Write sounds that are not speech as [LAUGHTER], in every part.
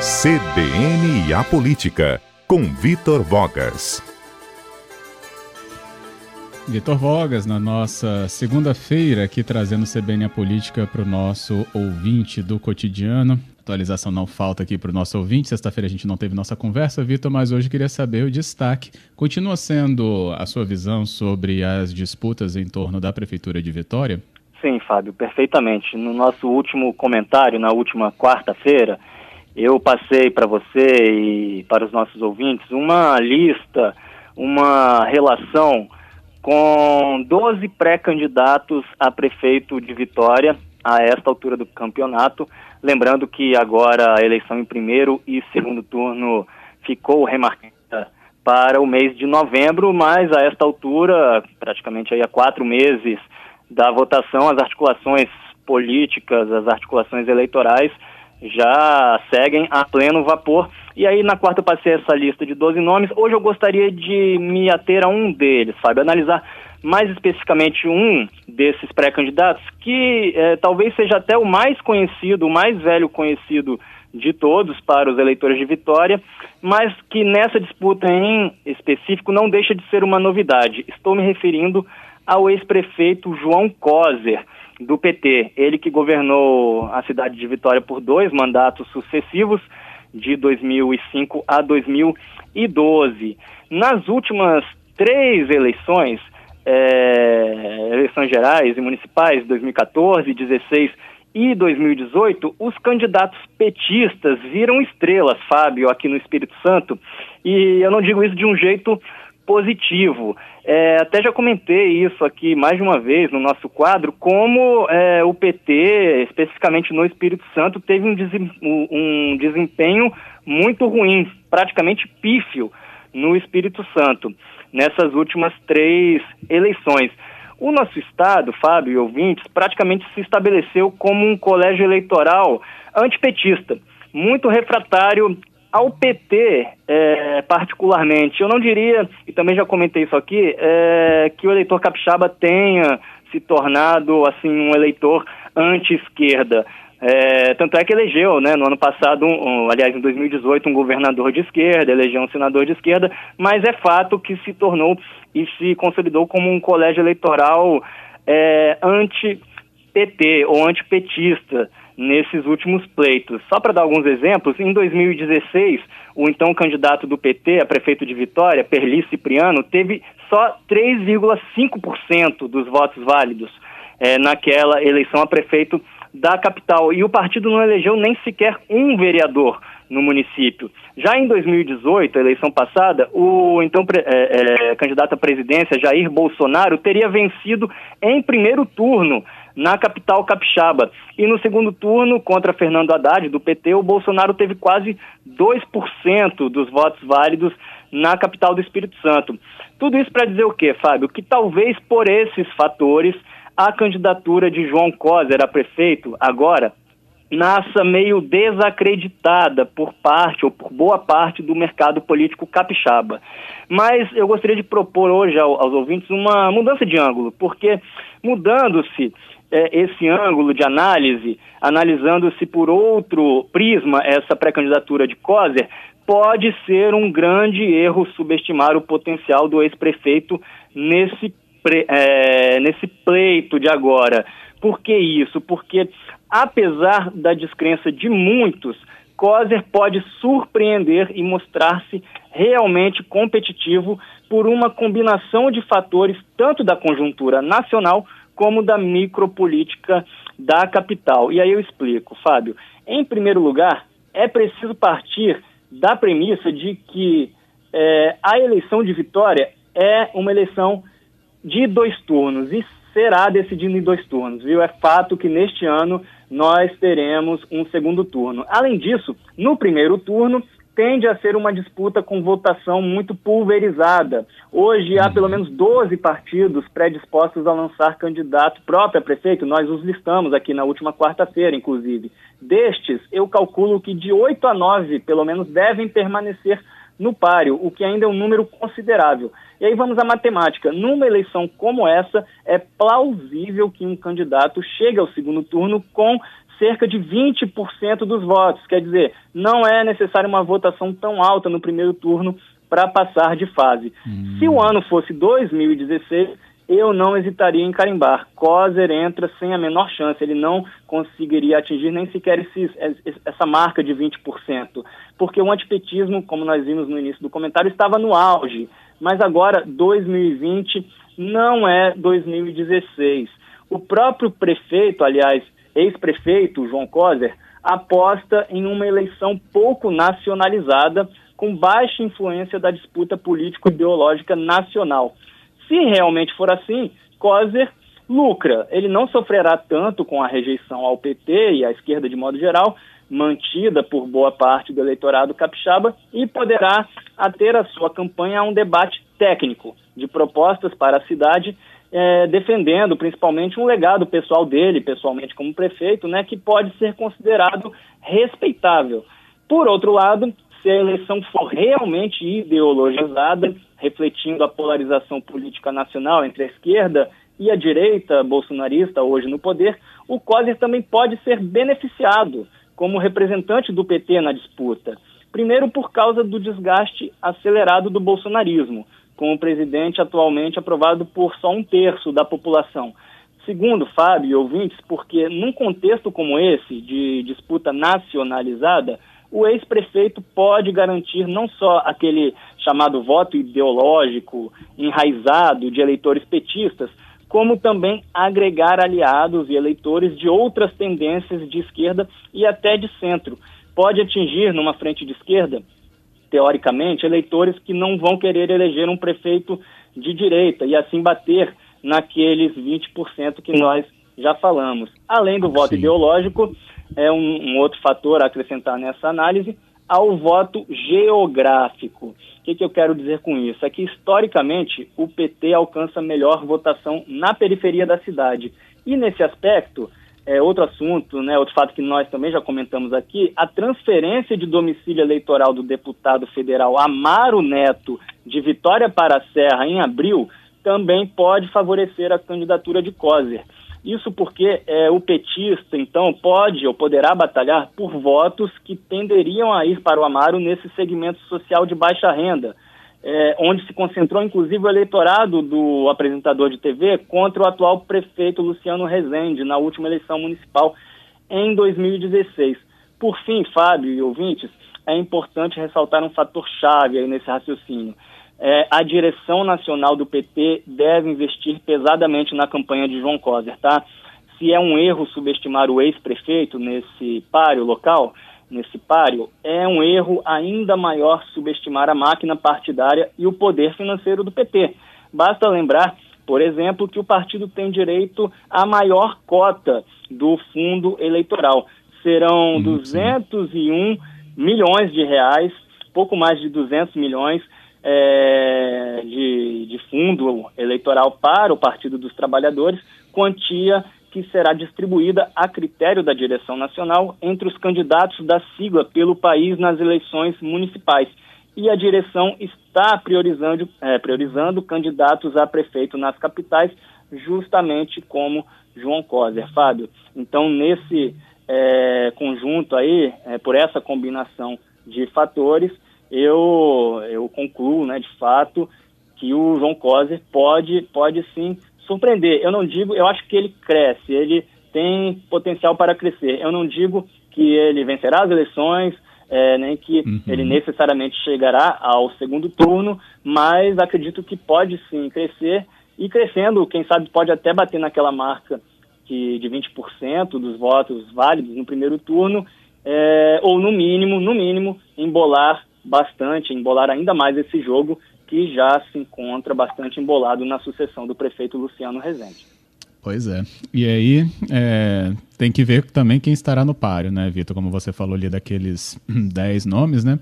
CBN e a Política, com Vitor Vogas. Vitor Vogas, na nossa segunda-feira, aqui trazendo CBN a Política para o nosso ouvinte do cotidiano. Atualização não falta aqui para o nosso ouvinte. Sexta-feira a gente não teve nossa conversa, Vitor, mas hoje queria saber o destaque. Continua sendo a sua visão sobre as disputas em torno da Prefeitura de Vitória? Sim, Fábio, perfeitamente. No nosso último comentário, na última quarta-feira, eu passei para você e para os nossos ouvintes uma lista, uma relação com 12 pré-candidatos a prefeito de Vitória a esta altura do campeonato. Lembrando que agora a eleição em primeiro e segundo turno ficou remarcada para o mês de novembro, mas a esta altura, praticamente aí há quatro meses da votação, as articulações políticas, as articulações eleitorais já seguem a pleno vapor. E aí, na quarta, eu passei essa lista de 12 nomes. Hoje eu gostaria de me ater a um deles, sabe? Analisar mais especificamente um desses pré-candidatos, que é, talvez seja até o mais conhecido, o mais velho conhecido de todos para os eleitores de Vitória, mas que nessa disputa em específico não deixa de ser uma novidade. Estou me referindo ao ex-prefeito João Coser do PT. Ele que governou a cidade de Vitória por dois mandatos sucessivos, de 2005 a 2012. Nas últimas três eleições, é, eleições gerais e municipais, 2014, 2016 e 2018, os candidatos petistas viram estrelas, Fábio, aqui no Espírito Santo, e eu não digo isso de um jeito positivo. É, até já comentei isso aqui mais de uma vez no nosso quadro, como é, o PT, especificamente no Espírito Santo, teve um, desem um desempenho muito ruim, praticamente pífio no Espírito Santo, nessas últimas três eleições. O nosso estado, Fábio e ouvintes, praticamente se estabeleceu como um colégio eleitoral antipetista, muito refratário ao PT, é, particularmente, eu não diria, e também já comentei isso aqui, é, que o eleitor capixaba tenha se tornado assim um eleitor anti-esquerda. É, tanto é que elegeu, né, no ano passado, um, um, aliás, em 2018, um governador de esquerda, elegeu um senador de esquerda, mas é fato que se tornou e se consolidou como um colégio eleitoral é, anti-PT ou antipetista nesses últimos pleitos. Só para dar alguns exemplos, em 2016, o então candidato do PT a prefeito de Vitória, Perli Cipriano, teve só 3,5% dos votos válidos é, naquela eleição a prefeito da capital. E o partido não elegeu nem sequer um vereador no município. Já em 2018, a eleição passada, o então é, é, candidato à presidência, Jair Bolsonaro, teria vencido em primeiro turno na capital capixaba. E no segundo turno, contra Fernando Haddad, do PT, o Bolsonaro teve quase 2% dos votos válidos na capital do Espírito Santo. Tudo isso para dizer o quê, Fábio? Que talvez por esses fatores a candidatura de João Coser a prefeito agora nasça meio desacreditada por parte ou por boa parte do mercado político capixaba. Mas eu gostaria de propor hoje aos ouvintes uma mudança de ângulo, porque mudando-se é, esse ângulo de análise, analisando-se por outro prisma essa pré-candidatura de Coser, pode ser um grande erro subestimar o potencial do ex-prefeito nesse, é, nesse pleito de agora. Por que isso? Porque, apesar da descrença de muitos, Coser pode surpreender e mostrar-se realmente competitivo por uma combinação de fatores, tanto da conjuntura nacional como da micropolítica da capital. E aí eu explico, Fábio. Em primeiro lugar, é preciso partir da premissa de que é, a eleição de Vitória é uma eleição de dois turnos e será decidida em dois turnos, viu? É fato que neste ano nós teremos um segundo turno. Além disso, no primeiro turno tende a ser uma disputa com votação muito pulverizada. Hoje há pelo menos 12 partidos predispostos a lançar candidato próprio a prefeito, nós os listamos aqui na última quarta-feira, inclusive. Destes, eu calculo que de 8 a 9, pelo menos, devem permanecer no páreo, o que ainda é um número considerável. E aí vamos à matemática. Numa eleição como essa, é plausível que um candidato chegue ao segundo turno com cerca de 20% dos votos. Quer dizer, não é necessária uma votação tão alta no primeiro turno para passar de fase. Hum. Se o ano fosse 2016, eu não hesitaria em carimbar. Coser entra sem a menor chance, ele não conseguiria atingir nem sequer esse, essa marca de 20%, porque o antipetismo, como nós vimos no início do comentário, estava no auge, mas agora 2020 não é 2016. O próprio prefeito, aliás, ex-prefeito João Coser, aposta em uma eleição pouco nacionalizada, com baixa influência da disputa político-ideológica nacional. Se realmente for assim, Coser lucra. Ele não sofrerá tanto com a rejeição ao PT e à esquerda de modo geral, mantida por boa parte do eleitorado capixaba, e poderá ater a sua campanha a um debate técnico de propostas para a cidade, é, defendendo principalmente um legado pessoal dele, pessoalmente como prefeito, né, que pode ser considerado respeitável. Por outro lado, se a eleição for realmente ideologizada, refletindo a polarização política nacional entre a esquerda e a direita bolsonarista hoje no poder, o Coser também pode ser beneficiado como representante do PT na disputa. Primeiro, por causa do desgaste acelerado do bolsonarismo, com o presidente atualmente aprovado por só um terço da população. Segundo, Fábio e ouvintes, porque num contexto como esse, de disputa nacionalizada, o ex-prefeito pode garantir não só aquele chamado voto ideológico enraizado de eleitores petistas, como também agregar aliados e eleitores de outras tendências de esquerda e até de centro. Pode atingir, numa frente de esquerda, teoricamente, eleitores que não vão querer eleger um prefeito de direita e assim bater naqueles 20% que nós já falamos. Além do voto Sim. ideológico, é um, um, outro fator a acrescentar nessa análise, ao voto geográfico. O que, que eu quero dizer com isso? É que, historicamente, o PT alcança melhor votação na periferia da cidade. E, nesse aspecto, é outro assunto, né, outro fato que nós também já comentamos aqui, a transferência de domicílio eleitoral do deputado federal Amaro Neto de Vitória para a Serra em abril também pode favorecer a candidatura de Coser. Isso porque é, o petista, então, pode ou poderá batalhar por votos que tenderiam a ir para o Amaro nesse segmento social de baixa renda, é, onde se concentrou inclusive o eleitorado do apresentador de TV contra o atual prefeito Luciano Rezende na última eleição municipal em 2016. Por fim, Fábio e ouvintes, é importante ressaltar um fator chave aí nesse raciocínio é, a direção nacional do PT deve investir pesadamente na campanha de João Coser, tá? Se é um erro subestimar o ex-prefeito nesse páreo local, nesse páreo, é um erro ainda maior subestimar a máquina partidária e o poder financeiro do PT. Basta lembrar, por exemplo, que o partido tem direito à maior cota do fundo eleitoral. Serão hum, 201 sim. milhões de reais, pouco mais de 200 milhões é, de, de fundo eleitoral para o Partido dos Trabalhadores, quantia que será distribuída a critério da direção nacional entre os candidatos da sigla pelo país nas eleições municipais. E a direção está priorizando, é, priorizando candidatos a prefeito nas capitais, justamente como João Coser, Fábio. Então, nesse é, conjunto aí, é, por essa combinação de fatores, eu, eu concluo, né, de fato, que o João Coser pode, pode sim surpreender. Eu não digo, eu acho que ele cresce, ele tem potencial para crescer. Eu não digo que ele vencerá as eleições, é, nem que uhum. ele necessariamente chegará ao segundo turno, mas acredito que pode sim crescer e crescendo, quem sabe pode até bater naquela marca que, de 20% dos votos válidos no primeiro turno, é, ou no mínimo, no mínimo, embolar bastante, embolar ainda mais esse jogo que já se encontra bastante embolado na sucessão do prefeito Luciano Rezende. Pois é. E aí, é, tem que ver também quem estará no páreo, né, Vitor? Como você falou ali daqueles [CLEARS THROAT] 10 nomes, né?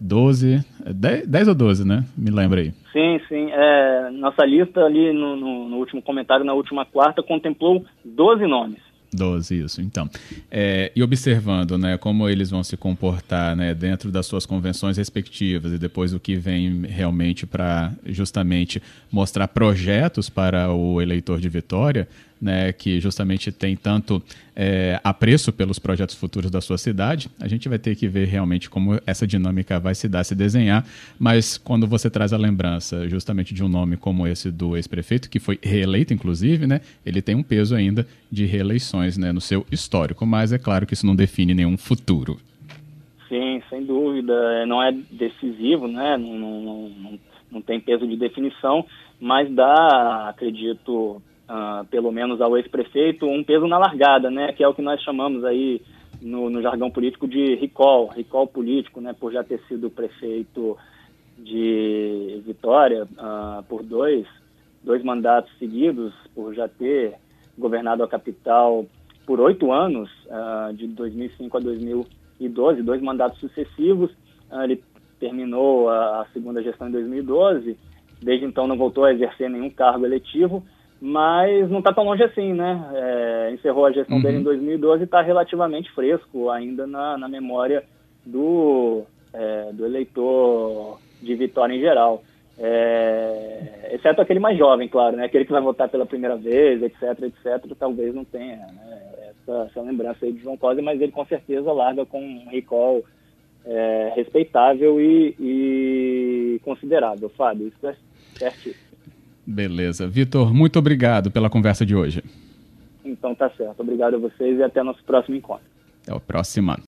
12, 10, 10 ou 12, né? Me lembra aí. Sim, sim. É, nossa lista ali no, no, no último comentário, na última quarta, contemplou 12 nomes. 12, isso. Então, é, e observando né, como eles vão se comportar né, dentro das suas convenções respectivas e depois o que vem realmente para justamente mostrar projetos para o eleitor de Vitória, né, que justamente tem tanto é, apreço pelos projetos futuros da sua cidade. A gente vai ter que ver realmente como essa dinâmica vai se dar, se desenhar, mas quando você traz a lembrança justamente de um nome como esse do ex-prefeito, que foi reeleito, inclusive, né, ele tem um peso ainda de reeleições né, no seu histórico, mas é claro que isso não define nenhum futuro. Sim, sem dúvida. Não é decisivo, né? Não, não, não, não tem peso de definição, mas dá, acredito, uh, pelo menos ao ex-prefeito, um peso na largada, né? Que é o que nós chamamos aí no, no, jargão político de recall, recall político, né? Por já ter sido prefeito de Vitória uh, por dois, dois mandatos seguidos, por já ter governado a capital por oito anos, uh, de 2005 a 2012, dois mandatos sucessivos. ele terminou a, a segunda gestão em 2012, desde então não voltou a exercer nenhum cargo eletivo, mas não está tão longe assim, né? É, encerrou a gestão uhum. dele em 2012 e está relativamente fresco ainda na, na memória do, é, do eleitor de Vitória em geral. É, exceto aquele mais jovem, claro, né? Aquele que vai votar pela primeira vez, etc, etc, talvez não tenha né? essa, essa, lembrança aí de João Costa, mas ele com certeza larga com um recall é, respeitável e, e, considerável, Fábio. Isso é certíssimo. Beleza. Vitor, muito obrigado pela conversa de hoje. Então tá certo. Obrigado a vocês e até nosso próximo encontro. Até a próxima.